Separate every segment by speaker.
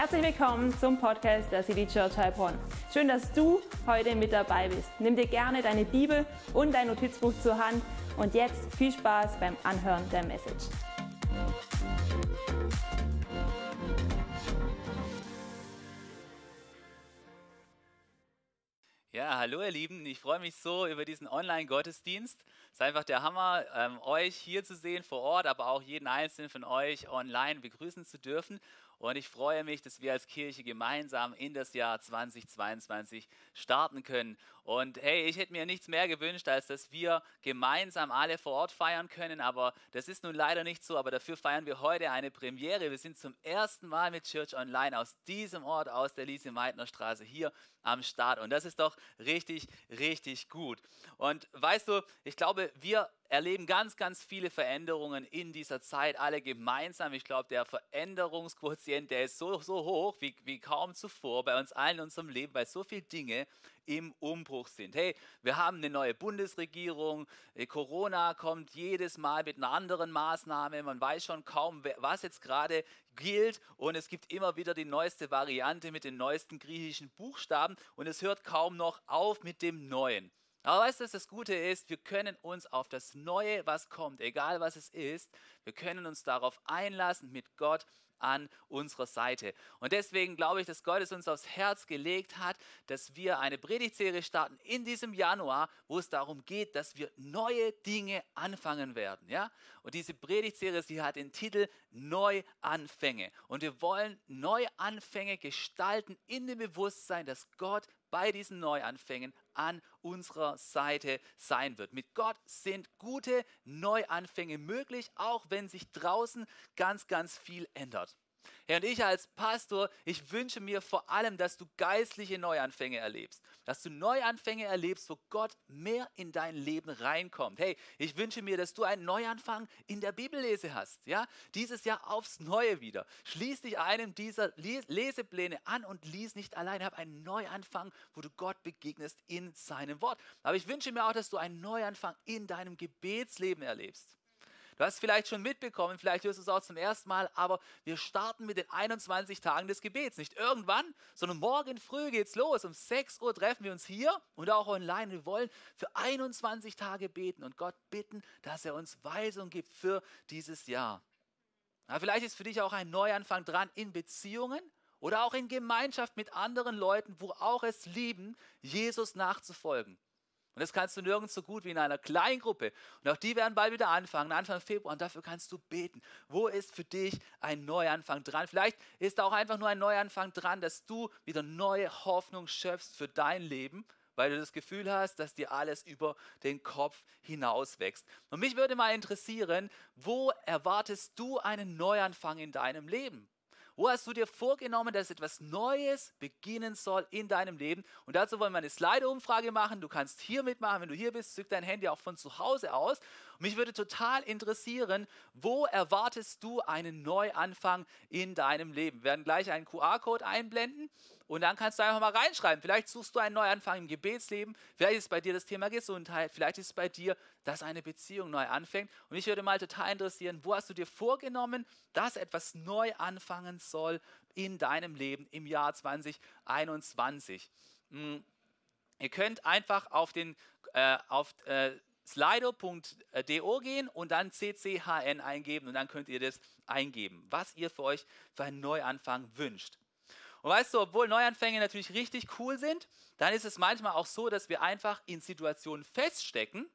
Speaker 1: Herzlich willkommen zum Podcast der City Church Heilbronn. Schön, dass du heute mit dabei bist. Nimm dir gerne deine Bibel und dein Notizbuch zur Hand und jetzt viel Spaß beim Anhören der Message.
Speaker 2: Ja, hallo ihr Lieben, ich freue mich so über diesen Online-Gottesdienst. Es ist einfach der Hammer, ähm, euch hier zu sehen vor Ort, aber auch jeden einzelnen von euch online begrüßen zu dürfen. Und ich freue mich, dass wir als Kirche gemeinsam in das Jahr 2022 starten können. Und hey, ich hätte mir nichts mehr gewünscht, als dass wir gemeinsam alle vor Ort feiern können. Aber das ist nun leider nicht so. Aber dafür feiern wir heute eine Premiere. Wir sind zum ersten Mal mit Church Online aus diesem Ort, aus der Lise-Meitner Straße hier am Start. Und das ist doch richtig, richtig gut. Und weißt du, ich glaube, wir erleben ganz, ganz viele Veränderungen in dieser Zeit, alle gemeinsam. Ich glaube, der Veränderungsquotient, der ist so, so hoch wie, wie kaum zuvor bei uns allen in unserem Leben, weil so viele Dinge im Umbruch sind. Hey, wir haben eine neue Bundesregierung, äh, Corona kommt jedes Mal mit einer anderen Maßnahme, man weiß schon kaum, was jetzt gerade gilt und es gibt immer wieder die neueste Variante mit den neuesten griechischen Buchstaben und es hört kaum noch auf mit dem Neuen. Aber weißt du, was das Gute ist? Wir können uns auf das Neue, was kommt, egal was es ist, wir können uns darauf einlassen mit Gott an unserer Seite. Und deswegen glaube ich, dass Gott es uns aufs Herz gelegt hat, dass wir eine Predigtserie starten in diesem Januar, wo es darum geht, dass wir neue Dinge anfangen werden. Ja? Und diese Predigtserie, sie hat den Titel Neuanfänge. Und wir wollen Neuanfänge gestalten in dem Bewusstsein, dass Gott bei diesen Neuanfängen an unserer Seite sein wird. Mit Gott sind gute Neuanfänge möglich, auch wenn sich draußen ganz, ganz viel ändert. Herr, und ich als Pastor, ich wünsche mir vor allem, dass du geistliche Neuanfänge erlebst. Dass du Neuanfänge erlebst, wo Gott mehr in dein Leben reinkommt. Hey, ich wünsche mir, dass du einen Neuanfang in der Bibellese hast. Ja, dieses Jahr aufs Neue wieder. Schließ dich einem dieser Lesepläne an und lies nicht allein. Hab einen Neuanfang, wo du Gott begegnest in seinem Wort. Aber ich wünsche mir auch, dass du einen Neuanfang in deinem Gebetsleben erlebst. Du hast vielleicht schon mitbekommen, vielleicht hörst du es auch zum ersten Mal, aber wir starten mit den 21 Tagen des Gebets. Nicht irgendwann, sondern morgen früh geht's los. Um 6 Uhr treffen wir uns hier und auch online. Wir wollen für 21 Tage beten und Gott bitten, dass er uns Weisung gibt für dieses Jahr. Ja, vielleicht ist für dich auch ein Neuanfang dran in Beziehungen oder auch in Gemeinschaft mit anderen Leuten, wo auch es lieben, Jesus nachzufolgen. Und das kannst du nirgends so gut wie in einer Kleingruppe. Und auch die werden bald wieder anfangen, Anfang Februar. Und dafür kannst du beten. Wo ist für dich ein Neuanfang dran? Vielleicht ist da auch einfach nur ein Neuanfang dran, dass du wieder neue Hoffnung schöpfst für dein Leben, weil du das Gefühl hast, dass dir alles über den Kopf hinaus wächst. Und mich würde mal interessieren, wo erwartest du einen Neuanfang in deinem Leben? Wo hast du dir vorgenommen, dass etwas Neues beginnen soll in deinem Leben? Und dazu wollen wir eine Slide-Umfrage machen. Du kannst hier mitmachen, wenn du hier bist, zück dein Handy auch von zu Hause aus. Und mich würde total interessieren, wo erwartest du einen Neuanfang in deinem Leben? Wir werden gleich einen QR-Code einblenden. Und dann kannst du einfach mal reinschreiben. Vielleicht suchst du einen Neuanfang im Gebetsleben. Vielleicht ist bei dir das Thema Gesundheit. Vielleicht ist es bei dir, dass eine Beziehung neu anfängt. Und mich würde mal total interessieren, wo hast du dir vorgenommen, dass etwas neu anfangen soll in deinem Leben im Jahr 2021? Hm. Ihr könnt einfach auf den äh, auf äh, slido.do gehen und dann CCHN eingeben und dann könnt ihr das eingeben, was ihr für euch für einen Neuanfang wünscht. Und weißt du, obwohl Neuanfänge natürlich richtig cool sind, dann ist es manchmal auch so, dass wir einfach in Situationen feststecken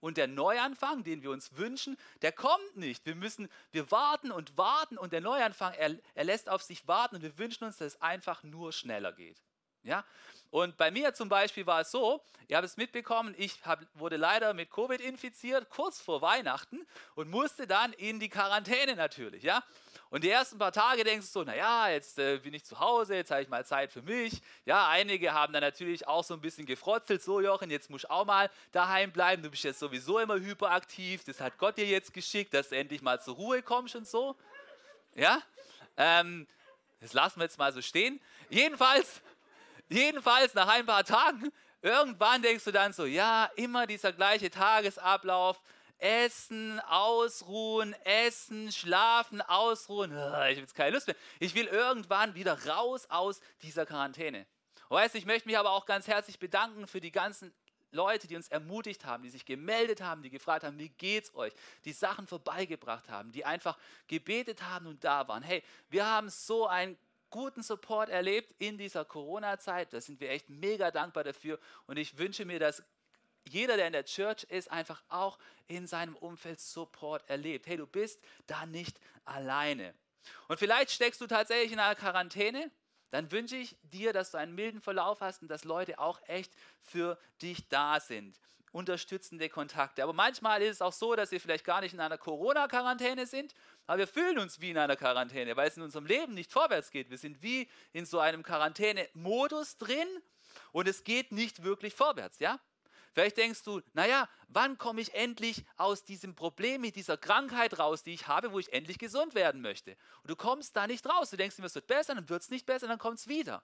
Speaker 2: und der Neuanfang, den wir uns wünschen, der kommt nicht. Wir müssen, wir warten und warten und der Neuanfang, er, er lässt auf sich warten und wir wünschen uns, dass es einfach nur schneller geht. Ja? Und bei mir zum Beispiel war es so, ihr habt es mitbekommen, ich hab, wurde leider mit Covid infiziert, kurz vor Weihnachten und musste dann in die Quarantäne natürlich. Ja? Und die ersten paar Tage denkst du so, naja, jetzt äh, bin ich zu Hause, jetzt habe ich mal Zeit für mich. Ja, einige haben dann natürlich auch so ein bisschen gefrotzelt, so Jochen, jetzt muss ich auch mal daheim bleiben, du bist jetzt sowieso immer hyperaktiv, das hat Gott dir jetzt geschickt, dass du endlich mal zur Ruhe kommst und so. Ja, ähm, das lassen wir jetzt mal so stehen. Jedenfalls, jedenfalls nach ein paar Tagen, irgendwann denkst du dann so, ja, immer dieser gleiche Tagesablauf, essen, ausruhen, essen, schlafen, ausruhen. Ich habe jetzt keine Lust mehr. Ich will irgendwann wieder raus aus dieser Quarantäne. weißt ich möchte mich aber auch ganz herzlich bedanken für die ganzen Leute, die uns ermutigt haben, die sich gemeldet haben, die gefragt haben, wie geht's euch, die Sachen vorbeigebracht haben, die einfach gebetet haben und da waren. Hey, wir haben so einen guten Support erlebt in dieser Corona-Zeit. Da sind wir echt mega dankbar dafür und ich wünsche mir, dass jeder, der in der Church ist, einfach auch in seinem Umfeld Support erlebt. Hey, du bist da nicht alleine. Und vielleicht steckst du tatsächlich in einer Quarantäne dann wünsche ich dir, dass du einen milden Verlauf hast und dass Leute auch echt für dich da sind. Unterstützende Kontakte. Aber manchmal ist es auch so, dass wir vielleicht gar nicht in einer Corona-Quarantäne sind, aber wir fühlen uns wie in einer Quarantäne, weil es in unserem Leben nicht vorwärts geht. Wir sind wie in so einem Quarantäne-Modus drin und es geht nicht wirklich vorwärts, ja? Vielleicht denkst du, naja, wann komme ich endlich aus diesem Problem mit dieser Krankheit raus, die ich habe, wo ich endlich gesund werden möchte? Und du kommst da nicht raus. Du denkst, es wird besser, dann wird es nicht besser, dann kommt es wieder.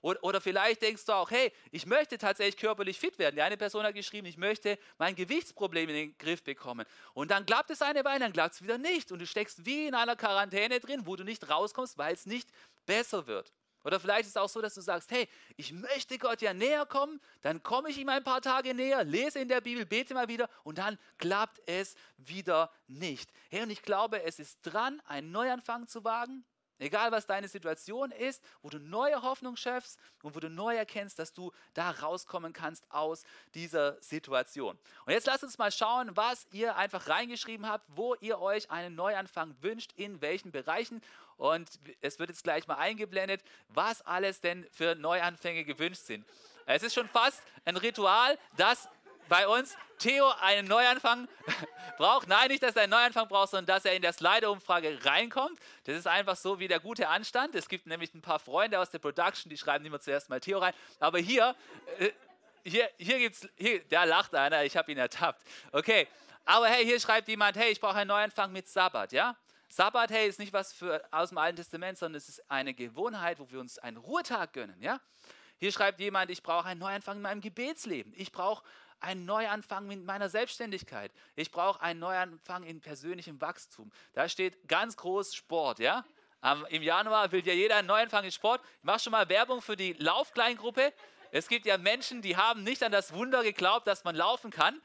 Speaker 2: Oder vielleicht denkst du auch, hey, ich möchte tatsächlich körperlich fit werden. Die eine Person hat geschrieben, ich möchte mein Gewichtsproblem in den Griff bekommen. Und dann klappt es eine Weile, dann klappt es wieder nicht. Und du steckst wie in einer Quarantäne drin, wo du nicht rauskommst, weil es nicht besser wird. Oder vielleicht ist es auch so, dass du sagst, hey, ich möchte Gott ja näher kommen, dann komme ich ihm ein paar Tage näher, lese in der Bibel, bete mal wieder und dann klappt es wieder nicht. Hey, und ich glaube, es ist dran, einen Neuanfang zu wagen. Egal was deine Situation ist, wo du neue Hoffnung schöpfst und wo du neu erkennst, dass du da rauskommen kannst aus dieser Situation. Und jetzt lasst uns mal schauen, was ihr einfach reingeschrieben habt, wo ihr euch einen Neuanfang wünscht, in welchen Bereichen. Und es wird jetzt gleich mal eingeblendet, was alles denn für Neuanfänge gewünscht sind. Es ist schon fast ein Ritual, das bei uns Theo einen Neuanfang braucht. Nein, nicht, dass er einen Neuanfang braucht, sondern dass er in der Slider-Umfrage reinkommt. Das ist einfach so wie der gute Anstand. Es gibt nämlich ein paar Freunde aus der Production, die schreiben immer zuerst mal Theo rein. Aber hier, äh, hier, hier gibt's, hier, da lacht einer, ich habe ihn ertappt. Okay, aber hey, hier schreibt jemand, hey, ich brauche einen Neuanfang mit Sabbat, ja? Sabbat, hey, ist nicht was für, aus dem Alten Testament, sondern es ist eine Gewohnheit, wo wir uns einen Ruhetag gönnen, ja? Hier schreibt jemand, ich brauche einen Neuanfang in meinem Gebetsleben. Ich brauche einen Neuanfang mit meiner Selbstständigkeit. Ich brauche einen Neuanfang in persönlichem Wachstum. Da steht ganz groß Sport, ja? Um, Im Januar will ja jeder einen Neuanfang in Sport. Ich mache schon mal Werbung für die Laufkleingruppe. Es gibt ja Menschen, die haben nicht an das Wunder geglaubt, dass man laufen kann.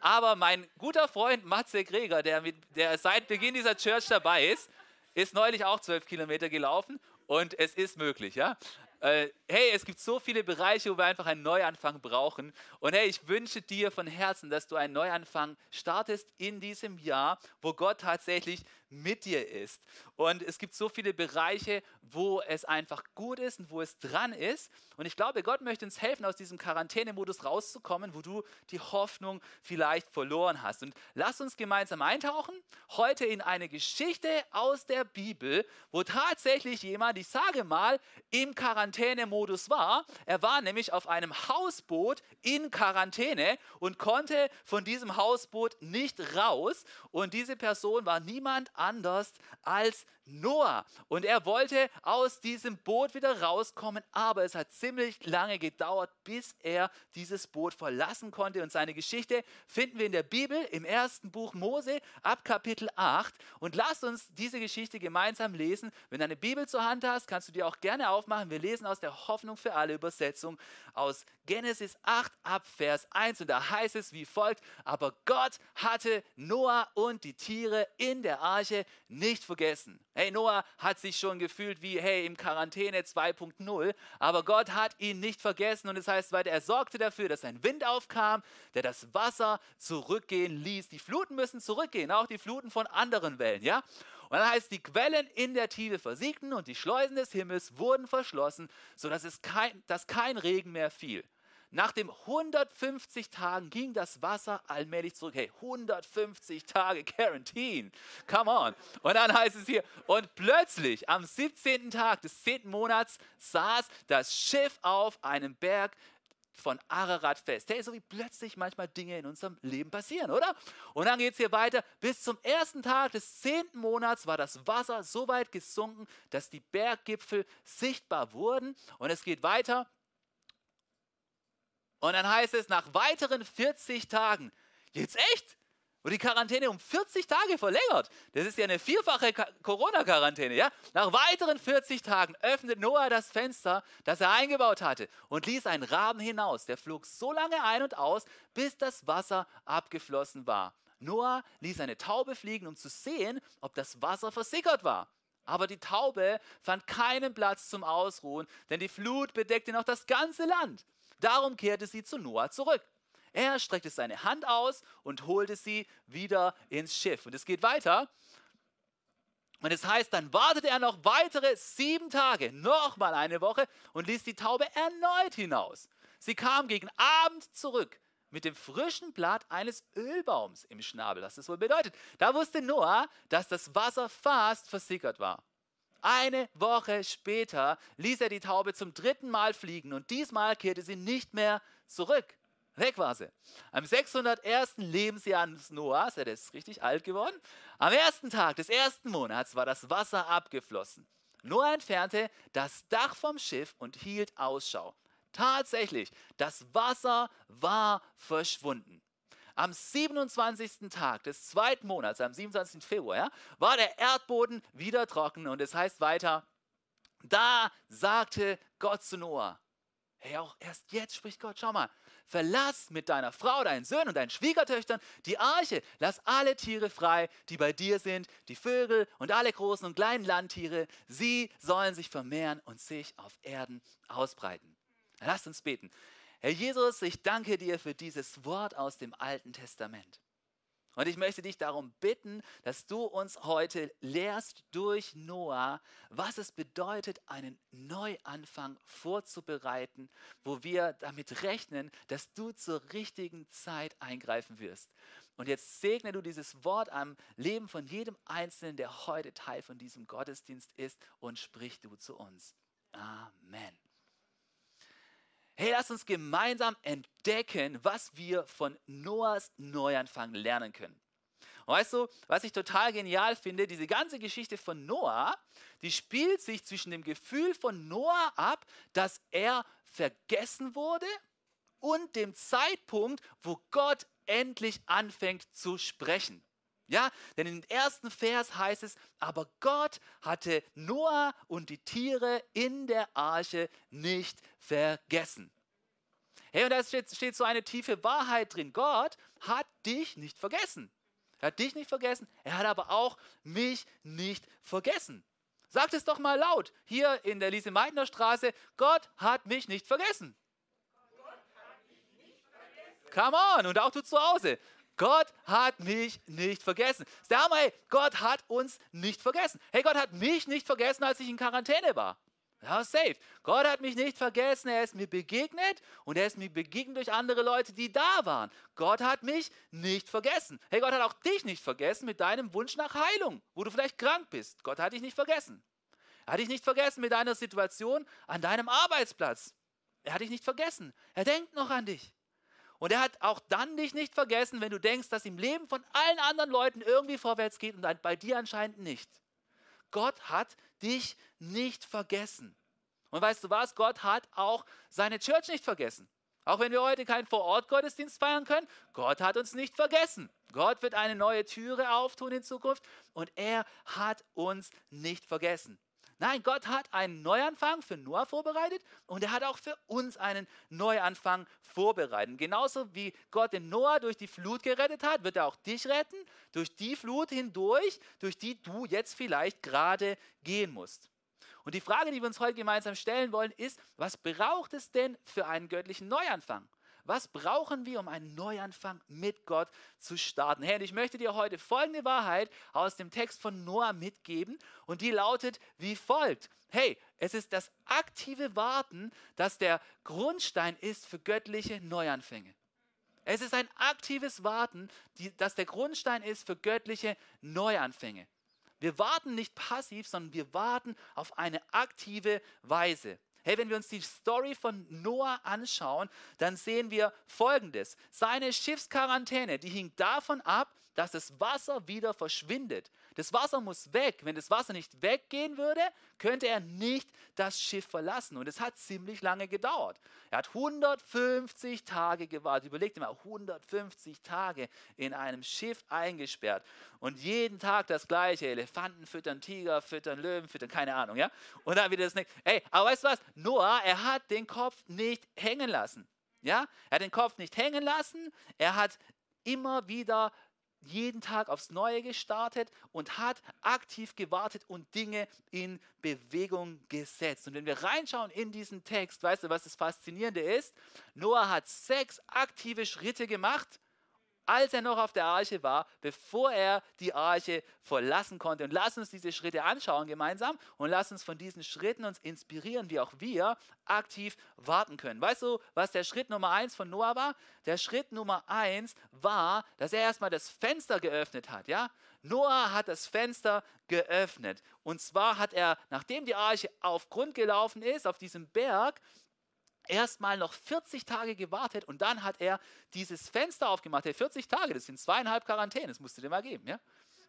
Speaker 2: Aber mein guter Freund Matze Greger, der, mit, der seit Beginn dieser Church dabei ist, ist neulich auch zwölf Kilometer gelaufen und es ist möglich, ja. Äh, hey, es gibt so viele Bereiche, wo wir einfach einen Neuanfang brauchen. Und hey, ich wünsche dir von Herzen, dass du einen Neuanfang startest in diesem Jahr, wo Gott tatsächlich mit dir ist. Und es gibt so viele Bereiche, wo es einfach gut ist und wo es dran ist. Und ich glaube, Gott möchte uns helfen, aus diesem Quarantänemodus rauszukommen, wo du die Hoffnung vielleicht verloren hast. Und lass uns gemeinsam eintauchen, heute in eine Geschichte aus der Bibel, wo tatsächlich jemand, ich sage mal, im Quarantänemodus war. Er war nämlich auf einem Hausboot in Quarantäne und konnte von diesem Hausboot nicht raus. Und diese Person war niemand anders als Noah. Und er wollte aus diesem Boot wieder rauskommen, aber es hat ziemlich lange gedauert, bis er dieses Boot verlassen konnte. Und seine Geschichte finden wir in der Bibel im ersten Buch Mose ab Kapitel 8. Und lasst uns diese Geschichte gemeinsam lesen. Wenn du eine Bibel zur Hand hast, kannst du die auch gerne aufmachen. Wir lesen aus der Hoffnung für alle Übersetzung aus Genesis 8 ab Vers 1. Und da heißt es wie folgt, aber Gott hatte Noah und die Tiere in der Arche nicht vergessen. Hey, Noah hat sich schon gefühlt wie, hey, im Quarantäne 2.0, aber Gott hat ihn nicht vergessen und es das heißt weiter, er sorgte dafür, dass ein Wind aufkam, der das Wasser zurückgehen ließ. Die Fluten müssen zurückgehen, auch die Fluten von anderen Wellen, ja? Und dann heißt, die Quellen in der Tiefe versiegten und die Schleusen des Himmels wurden verschlossen, sodass es kein, dass kein Regen mehr fiel. Nach den 150 Tagen ging das Wasser allmählich zurück. Hey, 150 Tage Quarantine. Come on. Und dann heißt es hier, und plötzlich am 17. Tag des 10. Monats saß das Schiff auf einem Berg von Ararat fest. Hey, so wie plötzlich manchmal Dinge in unserem Leben passieren, oder? Und dann geht es hier weiter. Bis zum ersten Tag des zehnten Monats war das Wasser so weit gesunken, dass die Berggipfel sichtbar wurden. Und es geht weiter. Und dann heißt es, nach weiteren 40 Tagen, jetzt echt? und die Quarantäne um 40 Tage verlängert. Das ist ja eine vierfache Corona-Quarantäne. Ja? Nach weiteren 40 Tagen öffnet Noah das Fenster, das er eingebaut hatte, und ließ einen Raben hinaus. Der flog so lange ein und aus, bis das Wasser abgeflossen war. Noah ließ eine Taube fliegen, um zu sehen, ob das Wasser versickert war. Aber die Taube fand keinen Platz zum Ausruhen, denn die Flut bedeckte noch das ganze Land. Darum kehrte sie zu Noah zurück. Er streckte seine Hand aus und holte sie wieder ins Schiff. Und es geht weiter. Und es heißt, dann wartete er noch weitere sieben Tage, nochmal eine Woche, und ließ die Taube erneut hinaus. Sie kam gegen Abend zurück mit dem frischen Blatt eines Ölbaums im Schnabel. Was das wohl bedeutet. Da wusste Noah, dass das Wasser fast versickert war. Eine Woche später ließ er die Taube zum dritten Mal fliegen und diesmal kehrte sie nicht mehr zurück. Weg war sie. Am 601. Lebensjahr Noahs, er ist richtig alt geworden, am ersten Tag des ersten Monats war das Wasser abgeflossen. Noah entfernte das Dach vom Schiff und hielt Ausschau. Tatsächlich, das Wasser war verschwunden. Am 27. Tag des zweiten Monats, am 27. Februar, ja, war der Erdboden wieder trocken und es heißt weiter, da sagte Gott zu Noah, hey, auch erst jetzt spricht Gott, schau mal, verlass mit deiner Frau, deinen Söhnen und deinen Schwiegertöchtern die Arche. Lass alle Tiere frei, die bei dir sind, die Vögel und alle großen und kleinen Landtiere. Sie sollen sich vermehren und sich auf Erden ausbreiten. Lasst uns beten. Herr Jesus, ich danke dir für dieses Wort aus dem Alten Testament. Und ich möchte dich darum bitten, dass du uns heute lehrst durch Noah, was es bedeutet, einen Neuanfang vorzubereiten, wo wir damit rechnen, dass du zur richtigen Zeit eingreifen wirst. Und jetzt segne du dieses Wort am Leben von jedem Einzelnen, der heute Teil von diesem Gottesdienst ist und sprich du zu uns. Amen. Hey, lass uns gemeinsam entdecken, was wir von Noahs Neuanfang lernen können. Weißt du, was ich total genial finde, diese ganze Geschichte von Noah, die spielt sich zwischen dem Gefühl von Noah ab, dass er vergessen wurde und dem Zeitpunkt, wo Gott endlich anfängt zu sprechen. Ja, denn im ersten Vers heißt es, aber Gott hatte Noah und die Tiere in der Arche nicht vergessen. Hey, und da steht, so eine tiefe Wahrheit drin. Gott hat dich nicht vergessen. Er hat dich nicht vergessen, er hat aber auch mich nicht vergessen. Sagt es doch mal laut, hier in der Lise-Meitner Straße, Gott hat mich nicht vergessen. Come on, und auch du zu Hause. Gott hat mich nicht vergessen. Der Hammer, hey, Gott hat uns nicht vergessen. Hey, Gott hat mich nicht vergessen, als ich in Quarantäne war. Ja, safe. Gott hat mich nicht vergessen, er ist mir begegnet und er ist mir begegnet durch andere Leute, die da waren. Gott hat mich nicht vergessen. Hey, Gott hat auch dich nicht vergessen mit deinem Wunsch nach Heilung, wo du vielleicht krank bist. Gott hat dich nicht vergessen. Er hat dich nicht vergessen mit deiner Situation an deinem Arbeitsplatz. Er hat dich nicht vergessen. Er denkt noch an dich. Und er hat auch dann dich nicht vergessen, wenn du denkst, dass im Leben von allen anderen Leuten irgendwie vorwärts geht und bei dir anscheinend nicht. Gott hat dich nicht vergessen. Und weißt du was? Gott hat auch seine Church nicht vergessen. Auch wenn wir heute keinen Vorort-Gottesdienst feiern können, Gott hat uns nicht vergessen. Gott wird eine neue Türe auftun in Zukunft und er hat uns nicht vergessen. Nein, Gott hat einen Neuanfang für Noah vorbereitet und er hat auch für uns einen Neuanfang vorbereitet. Genauso wie Gott den Noah durch die Flut gerettet hat, wird er auch dich retten, durch die Flut hindurch, durch die du jetzt vielleicht gerade gehen musst. Und die Frage, die wir uns heute gemeinsam stellen wollen, ist, was braucht es denn für einen göttlichen Neuanfang? Was brauchen wir, um einen Neuanfang mit Gott zu starten? Herr, ich möchte dir heute folgende Wahrheit aus dem Text von Noah mitgeben und die lautet wie folgt. Hey, es ist das aktive Warten, das der Grundstein ist für göttliche Neuanfänge. Es ist ein aktives Warten, das der Grundstein ist für göttliche Neuanfänge. Wir warten nicht passiv, sondern wir warten auf eine aktive Weise. Hey, wenn wir uns die Story von Noah anschauen, dann sehen wir Folgendes. Seine Schiffsquarantäne, die hing davon ab, dass das Wasser wieder verschwindet. Das Wasser muss weg. Wenn das Wasser nicht weggehen würde, könnte er nicht das Schiff verlassen. Und es hat ziemlich lange gedauert. Er hat 150 Tage gewartet. Überlegt mal, 150 Tage in einem Schiff eingesperrt. Und jeden Tag das Gleiche. Elefanten füttern, Tiger füttern, Löwen füttern, keine Ahnung. ja. Und dann wieder das nächste. Ey, aber weißt du was? Noah, er hat den Kopf nicht hängen lassen. Ja, er hat den Kopf nicht hängen lassen. Er hat immer wieder jeden Tag aufs Neue gestartet und hat aktiv gewartet und Dinge in Bewegung gesetzt. Und wenn wir reinschauen in diesen Text, weißt du, was das Faszinierende ist? Noah hat sechs aktive Schritte gemacht als er noch auf der Arche war, bevor er die Arche verlassen konnte. Und lass uns diese Schritte anschauen gemeinsam und lass uns von diesen Schritten uns inspirieren, wie auch wir aktiv warten können. Weißt du, was der Schritt Nummer eins von Noah war? Der Schritt Nummer eins war, dass er erstmal das Fenster geöffnet hat. Ja? Noah hat das Fenster geöffnet. Und zwar hat er, nachdem die Arche auf Grund gelaufen ist, auf diesem Berg, erstmal noch 40 Tage gewartet und dann hat er dieses Fenster aufgemacht. Der 40 Tage, das sind zweieinhalb Quarantäne, das musst du dir mal geben. Ja?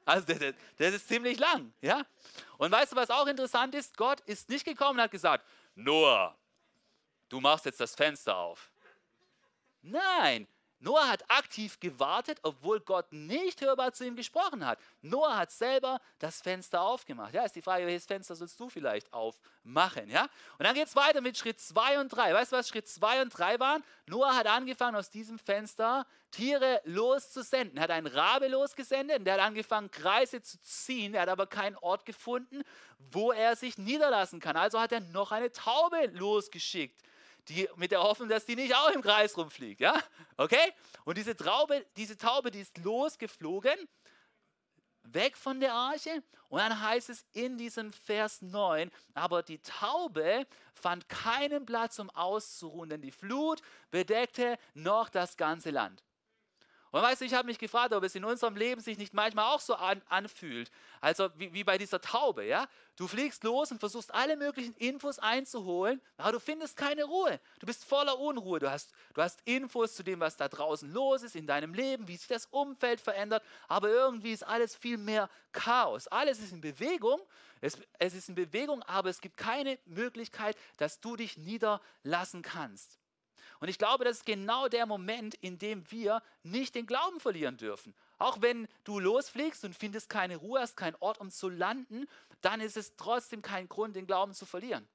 Speaker 2: Also das, das, das ist ziemlich lang. Ja? Und weißt du, was auch interessant ist? Gott ist nicht gekommen und hat gesagt, Noah, du machst jetzt das Fenster auf. Nein, Noah hat aktiv gewartet, obwohl Gott nicht hörbar zu ihm gesprochen hat. Noah hat selber das Fenster aufgemacht. Ja, ist die Frage, welches Fenster sollst du vielleicht aufmachen? Ja? Und dann geht es weiter mit Schritt 2 und 3. Weißt du, was Schritt 2 und 3 waren? Noah hat angefangen, aus diesem Fenster Tiere loszusenden. Er hat einen Rabe losgesendet und der hat angefangen, Kreise zu ziehen. Er hat aber keinen Ort gefunden, wo er sich niederlassen kann. Also hat er noch eine Taube losgeschickt die, mit der Hoffnung, dass die nicht auch im Kreis rumfliegt. Ja? Okay? Und diese, Traube, diese Taube, die ist losgeflogen, weg von der Arche. Und dann heißt es in diesem Vers 9, aber die Taube fand keinen Platz, um auszuruhen, denn die Flut bedeckte noch das ganze Land. Und weißt du, ich habe mich gefragt, ob es in unserem Leben sich nicht manchmal auch so an, anfühlt. Also wie, wie, bei dieser Taube, ja? Du fliegst los und versuchst alle möglichen Infos einzuholen, aber du findest keine Ruhe. Du bist voller Unruhe. Du hast, du hast Infos zu dem, was da draußen los ist in deinem Leben, wie sich das Umfeld verändert, aber irgendwie ist alles viel mehr Chaos. Alles ist in Bewegung. Es, es ist in Bewegung, aber es gibt keine Möglichkeit, dass du dich niederlassen kannst. Und ich glaube, das ist genau der Moment, in dem wir nicht den Glauben verlieren dürfen. Auch wenn du losfliegst und findest keine Ruhe, hast keinen Ort, um zu landen, dann ist es trotzdem kein Grund, den Glauben zu verlieren.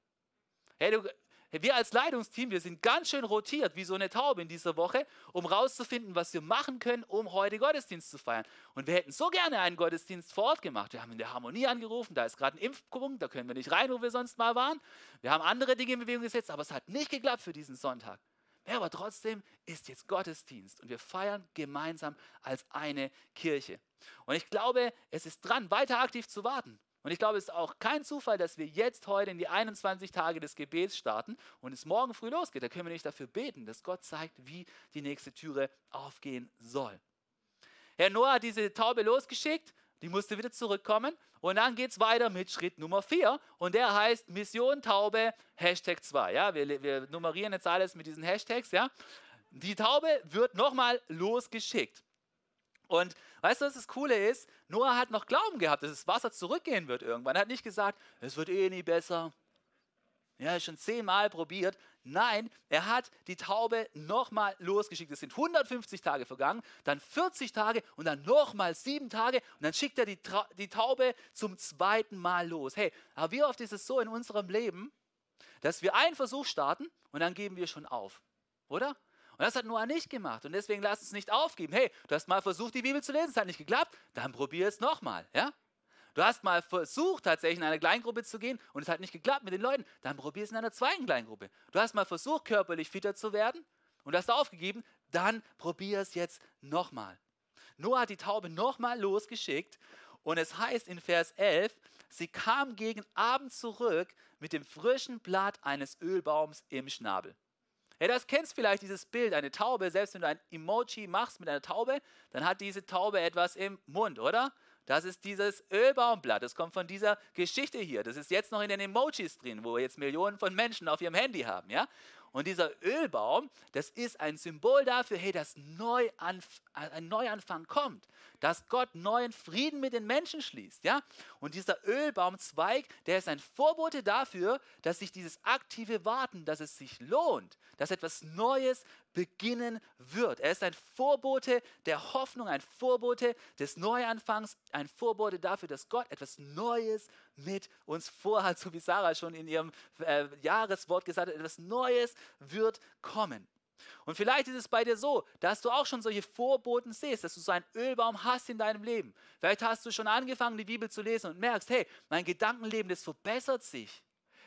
Speaker 2: Hey, du, wir als Leitungsteam, wir sind ganz schön rotiert wie so eine Taube in dieser Woche, um rauszufinden, was wir machen können, um heute Gottesdienst zu feiern. Und wir hätten so gerne einen Gottesdienst vor Ort gemacht. Wir haben in der Harmonie angerufen, da ist gerade ein Impfpunkt, da können wir nicht rein, wo wir sonst mal waren. Wir haben andere Dinge in Bewegung gesetzt, aber es hat nicht geklappt für diesen Sonntag. Ja, aber trotzdem ist jetzt Gottesdienst und wir feiern gemeinsam als eine Kirche. Und ich glaube, es ist dran, weiter aktiv zu warten. Und ich glaube, es ist auch kein Zufall, dass wir jetzt heute in die 21 Tage des Gebets starten und es morgen früh losgeht. Da können wir nicht dafür beten, dass Gott zeigt, wie die nächste Türe aufgehen soll. Herr Noah hat diese Taube losgeschickt die musste wieder zurückkommen. Und dann geht es weiter mit Schritt Nummer 4 und der heißt Mission Taube Hashtag 2. Ja? Wir, wir nummerieren jetzt alles mit diesen Hashtags. Ja? Die Taube wird nochmal losgeschickt. Und weißt du, was das Coole ist? Noah hat noch Glauben gehabt, dass das Wasser zurückgehen wird irgendwann. Er hat nicht gesagt, es wird eh nie besser. Ja, schon zehnmal probiert. Nein, er hat die Taube nochmal losgeschickt. Es sind 150 Tage vergangen, dann 40 Tage und dann nochmal sieben Tage und dann schickt er die, die Taube zum zweiten Mal los. Hey, aber wie oft ist es so in unserem Leben, dass wir einen Versuch starten und dann geben wir schon auf, oder? Und das hat Noah nicht gemacht. Und deswegen lass uns nicht aufgeben. Hey, du hast mal versucht, die Bibel zu lesen, es hat nicht geklappt, dann probier es nochmal. Ja? Du hast mal versucht, tatsächlich in eine Kleingruppe zu gehen und es hat nicht geklappt mit den Leuten, dann probier es in einer zweiten Kleingruppe. Du hast mal versucht, körperlich fitter zu werden und hast aufgegeben, dann probier es jetzt nochmal. Noah hat die Taube nochmal losgeschickt und es heißt in Vers 11, sie kam gegen Abend zurück mit dem frischen Blatt eines Ölbaums im Schnabel. Ja, das kennst vielleicht dieses Bild, eine Taube, selbst wenn du ein Emoji machst mit einer Taube, dann hat diese Taube etwas im Mund, oder? Das ist dieses Ölbaumblatt. Das kommt von dieser Geschichte hier. Das ist jetzt noch in den Emojis drin, wo jetzt Millionen von Menschen auf ihrem Handy haben. Ja? Und dieser Ölbaum, das ist ein Symbol dafür, hey, dass Neuanf ein Neuanfang kommt, dass Gott neuen Frieden mit den Menschen schließt, ja? Und dieser Ölbaumzweig, der ist ein Vorbote dafür, dass sich dieses aktive Warten, dass es sich lohnt, dass etwas Neues beginnen wird. Er ist ein Vorbote der Hoffnung, ein Vorbote des Neuanfangs, ein Vorbote dafür, dass Gott etwas Neues mit uns vorhat, so wie Sarah schon in ihrem äh, Jahreswort gesagt hat, etwas Neues wird kommen. Und vielleicht ist es bei dir so, dass du auch schon solche Vorboten siehst, dass du so einen Ölbaum hast in deinem Leben. Vielleicht hast du schon angefangen, die Bibel zu lesen und merkst, hey, mein Gedankenleben, das verbessert sich.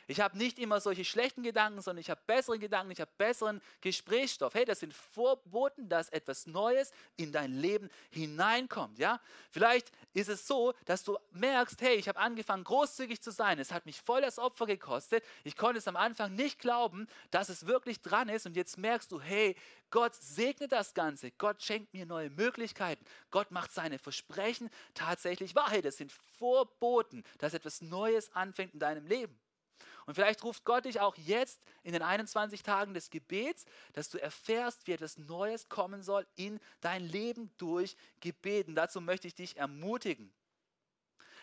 Speaker 2: Ich habe nicht immer solche schlechten Gedanken, sondern ich habe bessere Gedanken, ich habe besseren Gesprächsstoff. Hey, das sind Vorboten, dass etwas Neues in dein Leben hineinkommt. Ja? Vielleicht ist es so, dass du merkst, hey, ich habe angefangen großzügig zu sein. Es hat mich voll das Opfer gekostet. Ich konnte es am Anfang nicht glauben, dass es wirklich dran ist. Und jetzt merkst du, hey, Gott segnet das Ganze. Gott schenkt mir neue Möglichkeiten. Gott macht seine Versprechen tatsächlich wahr. Hey, das sind Vorboten, dass etwas Neues anfängt in deinem Leben. Und vielleicht ruft Gott dich auch jetzt in den 21 Tagen des Gebets, dass du erfährst, wie etwas Neues kommen soll in dein Leben durch Gebeten. Dazu möchte ich dich ermutigen.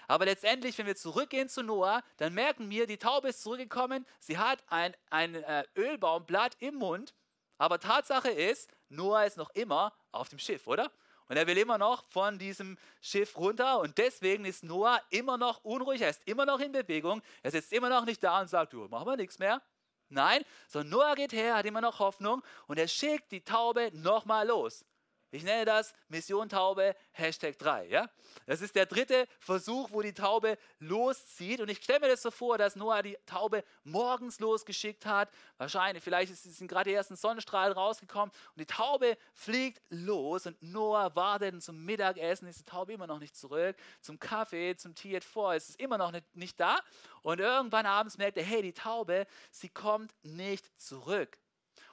Speaker 2: Aber letztendlich, wenn wir zurückgehen zu Noah, dann merken wir, die Taube ist zurückgekommen, sie hat ein, ein äh, Ölbaumblatt im Mund, aber Tatsache ist, Noah ist noch immer auf dem Schiff, oder? Und er will immer noch von diesem Schiff runter und deswegen ist Noah immer noch unruhig, er ist immer noch in Bewegung, er sitzt immer noch nicht da und sagt, du, machen wir nichts mehr. Nein, sondern Noah geht her, hat immer noch Hoffnung und er schickt die Taube nochmal los. Ich nenne das Mission Taube Hashtag 3. Ja? Das ist der dritte Versuch, wo die Taube loszieht. Und ich stelle mir das so vor, dass Noah die Taube morgens losgeschickt hat. Wahrscheinlich, vielleicht sind gerade die ersten Sonnenstrahlen rausgekommen. Und die Taube fliegt los und Noah wartet zum Mittagessen. Ist die Taube immer noch nicht zurück. Zum Kaffee, zum Tiet vor. Es ist immer noch nicht, nicht da. Und irgendwann abends merkt er, hey, die Taube, sie kommt nicht zurück.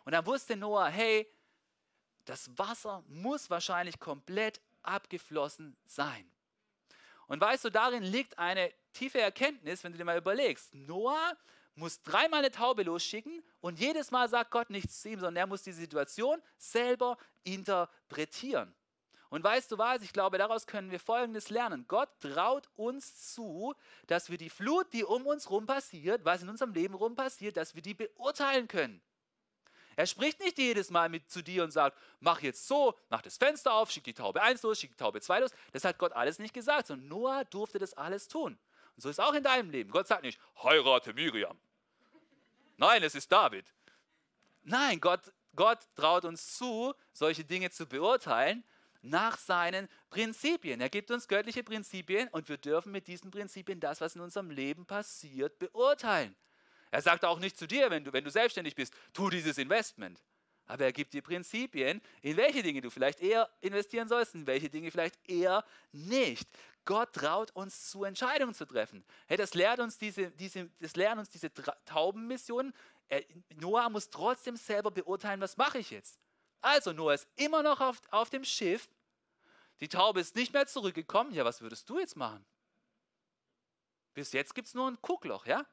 Speaker 2: Und dann wusste Noah, hey, das Wasser muss wahrscheinlich komplett abgeflossen sein. Und weißt du, darin liegt eine tiefe Erkenntnis, wenn du dir mal überlegst. Noah muss dreimal eine Taube losschicken und jedes Mal sagt Gott nichts zu ihm, sondern er muss die Situation selber interpretieren. Und weißt du was, ich glaube, daraus können wir Folgendes lernen. Gott traut uns zu, dass wir die Flut, die um uns rum passiert, was in unserem Leben rum passiert, dass wir die beurteilen können. Er spricht nicht jedes Mal mit zu dir und sagt, mach jetzt so, mach das Fenster auf, schick die Taube 1 los, schick die Taube 2 los. Das hat Gott alles nicht gesagt, sondern Noah durfte das alles tun. Und so ist auch in deinem Leben. Gott sagt nicht, heirate Miriam. Nein, es ist David. Nein, Gott, Gott traut uns zu, solche Dinge zu beurteilen nach seinen Prinzipien. Er gibt uns göttliche Prinzipien und wir dürfen mit diesen Prinzipien das, was in unserem Leben passiert, beurteilen. Er sagt auch nicht zu dir, wenn du, wenn du selbstständig bist, tu dieses Investment. Aber er gibt dir Prinzipien, in welche Dinge du vielleicht eher investieren sollst, in welche Dinge vielleicht eher nicht. Gott traut uns zu, Entscheidungen zu treffen. Hey, das lehrt uns diese, diese, das lernen uns diese Taubenmissionen. Noah muss trotzdem selber beurteilen, was mache ich jetzt. Also Noah ist immer noch auf, auf dem Schiff. Die Taube ist nicht mehr zurückgekommen. Ja, was würdest du jetzt machen? Bis jetzt gibt es nur ein Guckloch, ja?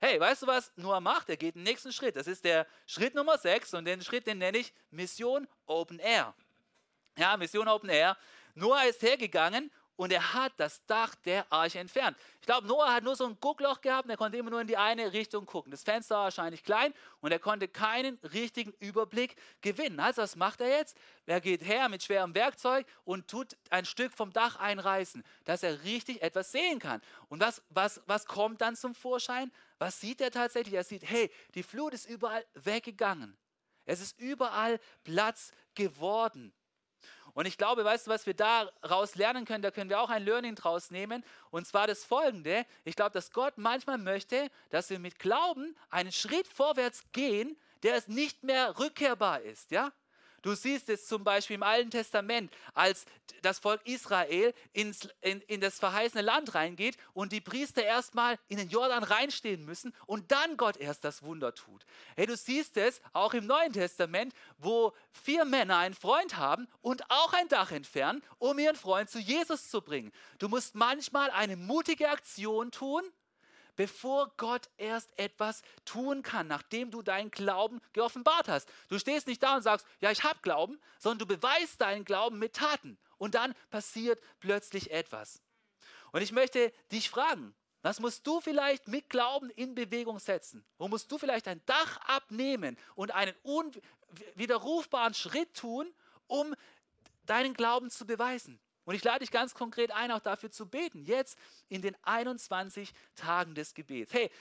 Speaker 2: Hey, weißt du was Noah macht? Er geht den nächsten Schritt. Das ist der Schritt Nummer 6 und den Schritt, den nenne ich Mission Open Air. Ja, Mission Open Air. Noah ist hergegangen und er hat das Dach der Arche entfernt. Ich glaube, Noah hat nur so ein Guckloch gehabt und er konnte immer nur in die eine Richtung gucken. Das Fenster war wahrscheinlich klein und er konnte keinen richtigen Überblick gewinnen. Also was macht er jetzt? Er geht her mit schwerem Werkzeug und tut ein Stück vom Dach einreißen, dass er richtig etwas sehen kann. Und was, was, was kommt dann zum Vorschein? Was sieht er tatsächlich? Er sieht, hey, die Flut ist überall weggegangen. Es ist überall Platz geworden. Und ich glaube, weißt du, was wir daraus lernen können, da können wir auch ein Learning draus nehmen. Und zwar das folgende. Ich glaube, dass Gott manchmal möchte, dass wir mit Glauben einen Schritt vorwärts gehen, der es nicht mehr rückkehrbar ist. Ja? Du siehst es zum Beispiel im Alten Testament, als das Volk Israel ins, in, in das verheißene Land reingeht und die Priester erstmal in den Jordan reinstehen müssen und dann Gott erst das Wunder tut. Hey, du siehst es auch im Neuen Testament, wo vier Männer einen Freund haben und auch ein Dach entfernen, um ihren Freund zu Jesus zu bringen. Du musst manchmal eine mutige Aktion tun, bevor Gott erst etwas tun kann, nachdem du deinen Glauben geoffenbart hast. Du stehst nicht da und sagst, ja, ich habe Glauben, sondern du beweist deinen Glauben mit Taten. Und dann passiert plötzlich etwas. Und ich möchte dich fragen, was musst du vielleicht mit Glauben in Bewegung setzen? Wo musst du vielleicht ein Dach abnehmen und einen unwiderrufbaren Schritt tun, um deinen Glauben zu beweisen? Und ich lade dich ganz konkret ein, auch dafür zu beten, jetzt in den 21 Tagen des Gebets. Hey,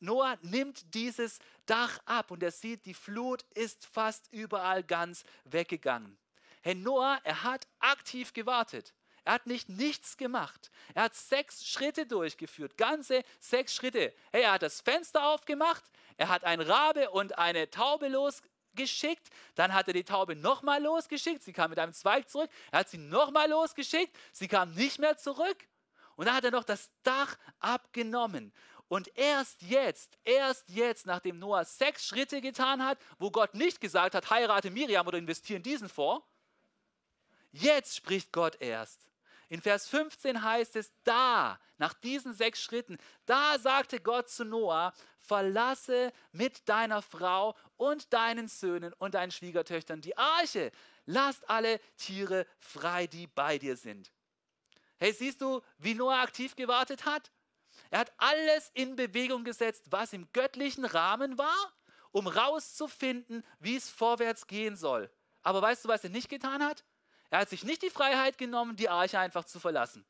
Speaker 2: Noah nimmt dieses Dach ab und er sieht, die Flut ist fast überall ganz weggegangen. Hey, Noah, er hat aktiv gewartet. Er hat nicht nichts gemacht. Er hat sechs Schritte durchgeführt, ganze sechs Schritte. Hey, er hat das Fenster aufgemacht, er hat ein Rabe und eine Taube los, geschickt, dann hat er die Taube nochmal losgeschickt, sie kam mit einem Zweig zurück, er hat sie nochmal losgeschickt, sie kam nicht mehr zurück. Und dann hat er noch das Dach abgenommen. Und erst jetzt, erst jetzt, nachdem Noah sechs Schritte getan hat, wo Gott nicht gesagt hat, heirate Miriam oder investiere in diesen Fonds, jetzt spricht Gott erst. In Vers 15 heißt es, da, nach diesen sechs Schritten, da sagte Gott zu Noah, verlasse mit deiner Frau und deinen Söhnen und deinen Schwiegertöchtern die Arche. Lasst alle Tiere frei, die bei dir sind. Hey, siehst du, wie Noah aktiv gewartet hat? Er hat alles in Bewegung gesetzt, was im göttlichen Rahmen war, um rauszufinden, wie es vorwärts gehen soll. Aber weißt du, was er nicht getan hat? Er hat sich nicht die Freiheit genommen, die Arche einfach zu verlassen.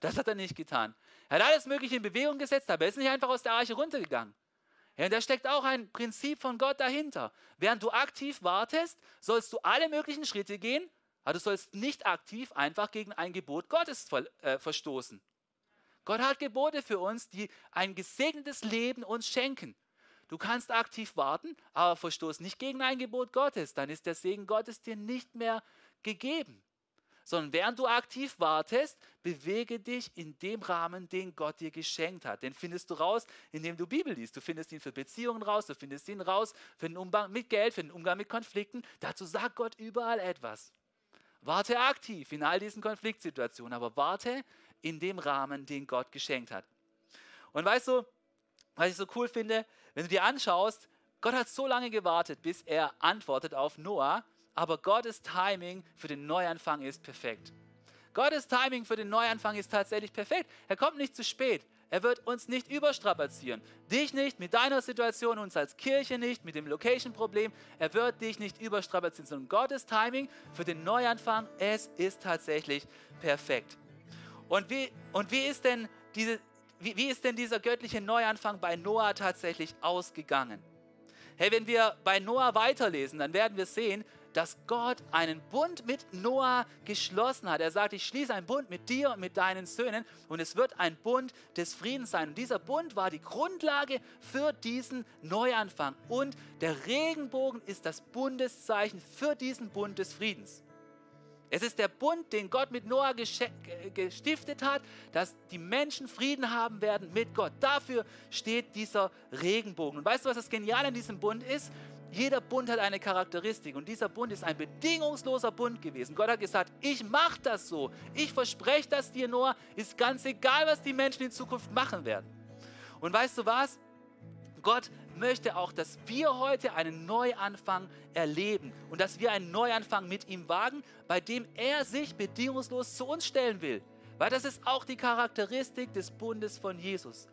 Speaker 2: Das hat er nicht getan. Er hat alles Mögliche in Bewegung gesetzt, aber er ist nicht einfach aus der Arche runtergegangen. Ja, da steckt auch ein Prinzip von Gott dahinter. Während du aktiv wartest, sollst du alle möglichen Schritte gehen, aber du sollst nicht aktiv einfach gegen ein Gebot Gottes ver äh, verstoßen. Gott hat Gebote für uns, die ein gesegnetes Leben uns schenken. Du kannst aktiv warten, aber verstoß nicht gegen ein Gebot Gottes, dann ist der Segen Gottes dir nicht mehr gegeben. Sondern während du aktiv wartest, bewege dich in dem Rahmen, den Gott dir geschenkt hat. Den findest du raus, indem du Bibel liest. Du findest ihn für Beziehungen raus, du findest ihn raus für den Umgang mit Geld, für den Umgang mit Konflikten. Dazu sagt Gott überall etwas. Warte aktiv in all diesen Konfliktsituationen, aber warte in dem Rahmen, den Gott geschenkt hat. Und weißt du, was ich so cool finde, wenn du dir anschaust, Gott hat so lange gewartet, bis er antwortet auf Noah aber Gottes Timing für den Neuanfang ist perfekt. Gottes Timing für den Neuanfang ist tatsächlich perfekt. Er kommt nicht zu spät. Er wird uns nicht überstrapazieren. Dich nicht, mit deiner Situation, uns als Kirche nicht, mit dem Location-Problem. Er wird dich nicht überstrapazieren, sondern Gottes Timing für den Neuanfang, es ist tatsächlich perfekt. Und wie, und wie, ist, denn diese, wie, wie ist denn dieser göttliche Neuanfang bei Noah tatsächlich ausgegangen? Hey, wenn wir bei Noah weiterlesen, dann werden wir sehen, dass Gott einen Bund mit Noah geschlossen hat. Er sagt, ich schließe einen Bund mit dir und mit deinen Söhnen und es wird ein Bund des Friedens sein. Und dieser Bund war die Grundlage für diesen Neuanfang. Und der Regenbogen ist das Bundeszeichen für diesen Bund des Friedens. Es ist der Bund, den Gott mit Noah gestiftet hat, dass die Menschen Frieden haben werden mit Gott. Dafür steht dieser Regenbogen. Und weißt du, was das Geniale in diesem Bund ist? Jeder Bund hat eine Charakteristik und dieser Bund ist ein bedingungsloser Bund gewesen. Gott hat gesagt, ich mache das so. Ich verspreche das dir, Noah. Ist ganz egal, was die Menschen in Zukunft machen werden. Und weißt du was? Gott möchte auch, dass wir heute einen Neuanfang erleben und dass wir einen Neuanfang mit ihm wagen, bei dem er sich bedingungslos zu uns stellen will. Weil das ist auch die Charakteristik des Bundes von Jesus.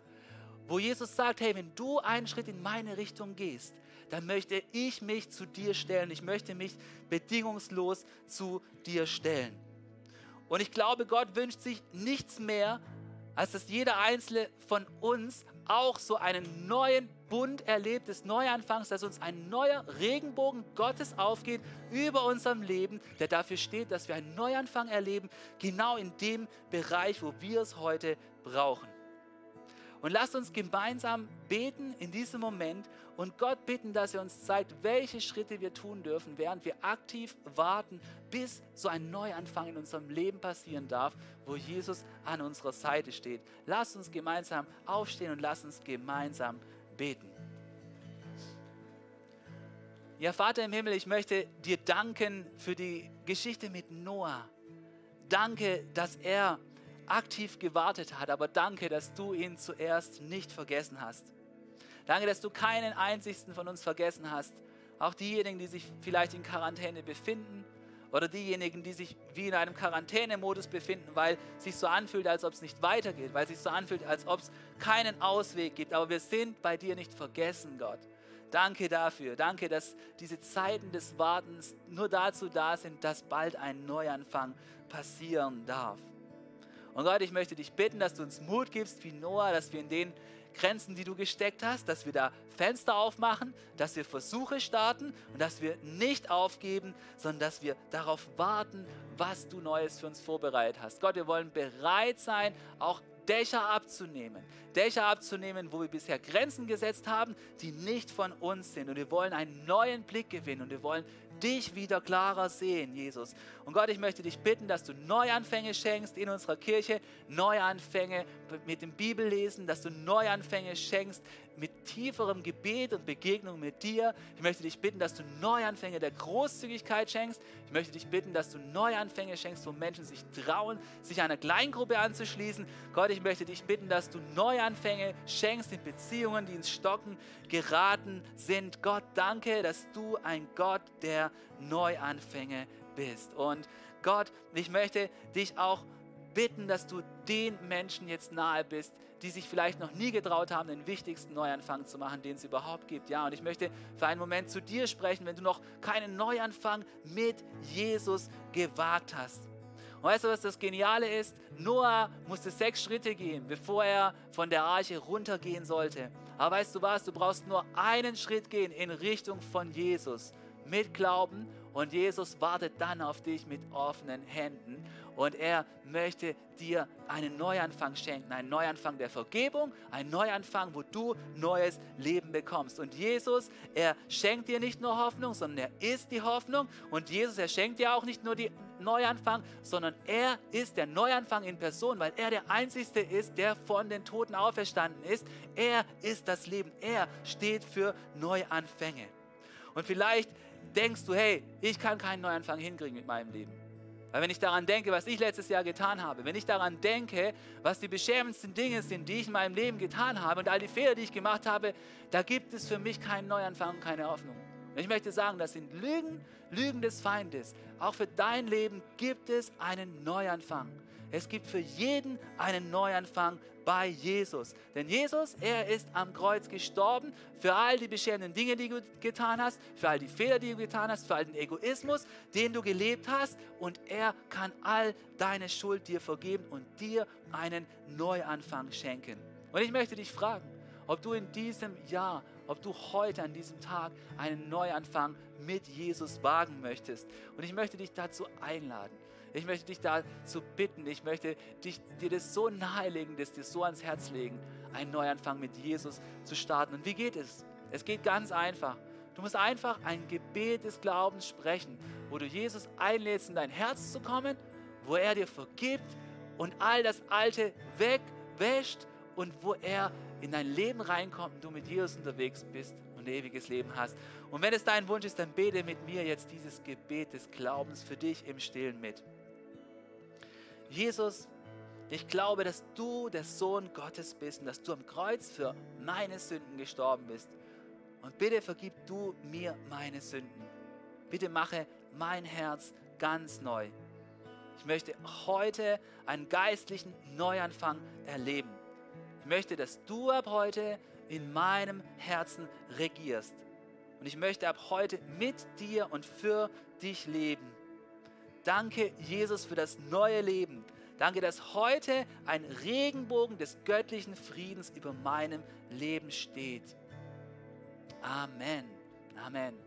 Speaker 2: Wo Jesus sagt, hey, wenn du einen Schritt in meine Richtung gehst, dann möchte ich mich zu dir stellen. Ich möchte mich bedingungslos zu dir stellen. Und ich glaube, Gott wünscht sich nichts mehr, als dass jeder einzelne von uns auch so einen neuen Bund erlebt des Neuanfangs, dass uns ein neuer Regenbogen Gottes aufgeht über unserem Leben, der dafür steht, dass wir einen Neuanfang erleben, genau in dem Bereich, wo wir es heute brauchen. Und lasst uns gemeinsam beten in diesem Moment und Gott bitten, dass er uns zeigt, welche Schritte wir tun dürfen, während wir aktiv warten, bis so ein Neuanfang in unserem Leben passieren darf, wo Jesus an unserer Seite steht. Lasst uns gemeinsam aufstehen und lasst uns gemeinsam beten. Ja, Vater im Himmel, ich möchte dir danken für die Geschichte mit Noah. Danke, dass er aktiv gewartet hat, aber danke, dass du ihn zuerst nicht vergessen hast. Danke, dass du keinen einzigsten von uns vergessen hast. Auch diejenigen, die sich vielleicht in Quarantäne befinden oder diejenigen, die sich wie in einem Quarantänemodus befinden, weil es sich so anfühlt, als ob es nicht weitergeht, weil es sich so anfühlt, als ob es keinen Ausweg gibt. Aber wir sind bei dir nicht vergessen, Gott. Danke dafür. Danke, dass diese Zeiten des Wartens nur dazu da sind, dass bald ein Neuanfang passieren darf. Und Gott, ich möchte dich bitten, dass du uns Mut gibst wie Noah, dass wir in den Grenzen, die du gesteckt hast, dass wir da Fenster aufmachen, dass wir Versuche starten und dass wir nicht aufgeben, sondern dass wir darauf warten, was du Neues für uns vorbereitet hast. Gott, wir wollen bereit sein, auch Dächer abzunehmen. Dächer abzunehmen, wo wir bisher Grenzen gesetzt haben, die nicht von uns sind. Und wir wollen einen neuen Blick gewinnen und wir wollen dich wieder klarer sehen, Jesus. Und Gott, ich möchte dich bitten, dass du Neuanfänge schenkst in unserer Kirche, Neuanfänge mit dem Bibellesen, dass du Neuanfänge schenkst mit tieferem Gebet und Begegnung mit dir. Ich möchte dich bitten, dass du Neuanfänge der Großzügigkeit schenkst. Ich möchte dich bitten, dass du Neuanfänge schenkst, wo Menschen sich trauen, sich einer Kleingruppe anzuschließen. Gott, ich möchte dich bitten, dass du Neuanfänge schenkst in Beziehungen, die ins Stocken geraten sind. Gott, danke, dass du ein Gott der Neuanfänge bist. Und Gott, ich möchte dich auch bitten, dass du den Menschen jetzt nahe bist, die sich vielleicht noch nie getraut haben, den wichtigsten Neuanfang zu machen, den es überhaupt gibt. Ja, und ich möchte für einen Moment zu dir sprechen, wenn du noch keinen Neuanfang mit Jesus gewagt hast. Und weißt du, was das Geniale ist? Noah musste sechs Schritte gehen, bevor er von der Arche runtergehen sollte. Aber weißt du was? Du brauchst nur einen Schritt gehen in Richtung von Jesus mit Glauben und Jesus wartet dann auf dich mit offenen Händen und er möchte dir einen Neuanfang schenken, einen Neuanfang der Vergebung, einen Neuanfang, wo du neues Leben bekommst. Und Jesus, er schenkt dir nicht nur Hoffnung, sondern er ist die Hoffnung. Und Jesus, er schenkt dir auch nicht nur die Neuanfang, sondern er ist der Neuanfang in Person, weil er der Einzige ist, der von den Toten auferstanden ist. Er ist das Leben. Er steht für Neuanfänge. Und vielleicht denkst du, hey, ich kann keinen Neuanfang hinkriegen mit meinem Leben. Weil wenn ich daran denke, was ich letztes Jahr getan habe, wenn ich daran denke, was die beschämendsten Dinge sind, die ich in meinem Leben getan habe und all die Fehler, die ich gemacht habe, da gibt es für mich keinen Neuanfang keine Hoffnung. Und ich möchte sagen, das sind Lügen, Lügen des Feindes. Auch für dein Leben gibt es einen Neuanfang. Es gibt für jeden einen Neuanfang bei Jesus. Denn Jesus, er ist am Kreuz gestorben für all die beschwerenden Dinge, die du getan hast, für all die Fehler, die du getan hast, für all den Egoismus, den du gelebt hast. Und er kann all deine Schuld dir vergeben und dir einen Neuanfang schenken. Und ich möchte dich fragen, ob du in diesem Jahr, ob du heute an diesem Tag einen Neuanfang mit Jesus wagen möchtest. Und ich möchte dich dazu einladen. Ich möchte dich dazu bitten, ich möchte dich, dir das so nahelegen, das dir so ans Herz legen, einen Neuanfang mit Jesus zu starten. Und wie geht es? Es geht ganz einfach. Du musst einfach ein Gebet des Glaubens sprechen, wo du Jesus einlädst, in dein Herz zu kommen, wo er dir vergibt und all das Alte wegwäscht und wo er in dein Leben reinkommt und du mit Jesus unterwegs bist und ewiges Leben hast. Und wenn es dein Wunsch ist, dann bete mit mir jetzt dieses Gebet des Glaubens für dich im Stillen mit. Jesus, ich glaube, dass du der Sohn Gottes bist und dass du am Kreuz für meine Sünden gestorben bist. Und bitte vergib du mir meine Sünden. Bitte mache mein Herz ganz neu. Ich möchte heute einen geistlichen Neuanfang erleben. Ich möchte, dass du ab heute in meinem Herzen regierst. Und ich möchte ab heute mit dir und für dich leben. Danke, Jesus, für das neue Leben. Danke, dass heute ein Regenbogen des göttlichen Friedens über meinem Leben steht. Amen. Amen.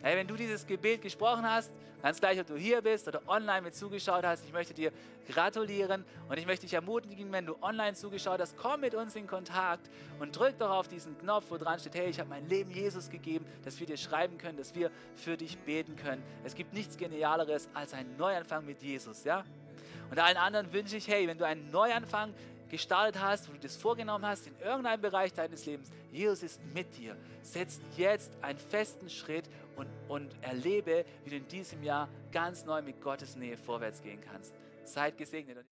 Speaker 2: Hey, wenn du dieses Gebet gesprochen hast, ganz gleich, ob du hier bist oder online mit zugeschaut hast, ich möchte dir gratulieren und ich möchte dich ermutigen, wenn du online zugeschaut hast, komm mit uns in Kontakt und drück doch auf diesen Knopf, wo dran steht, hey, ich habe mein Leben Jesus gegeben, dass wir dir schreiben können, dass wir für dich beten können. Es gibt nichts Genialeres als ein Neuanfang mit Jesus, ja? Und allen anderen wünsche ich, hey, wenn du einen Neuanfang gestartet hast, wo du das vorgenommen hast in irgendeinem Bereich deines Lebens, Jesus ist mit dir. Setz jetzt einen festen Schritt und erlebe, wie du in diesem Jahr ganz neu mit Gottes Nähe vorwärts gehen kannst. Seid gesegnet.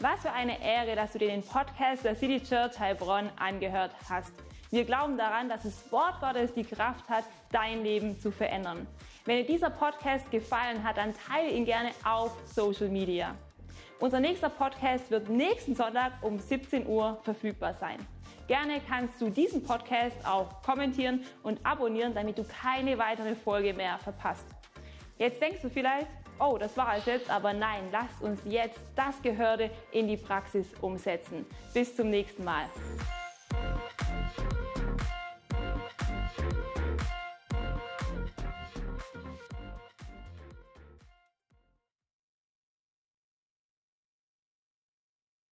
Speaker 1: Was für eine Ehre, dass du dir den Podcast der City Church Heilbronn angehört hast. Wir glauben daran, dass das Wort Gottes die Kraft hat, dein Leben zu verändern. Wenn dir dieser Podcast gefallen hat, dann teile ihn gerne auf Social Media. Unser nächster Podcast wird nächsten Sonntag um 17 Uhr verfügbar sein. Gerne kannst du diesen Podcast auch kommentieren und abonnieren, damit du keine weitere Folge mehr verpasst. Jetzt denkst du vielleicht, oh, das war es jetzt, aber nein, lasst uns jetzt das Gehörte in die Praxis umsetzen. Bis zum nächsten Mal.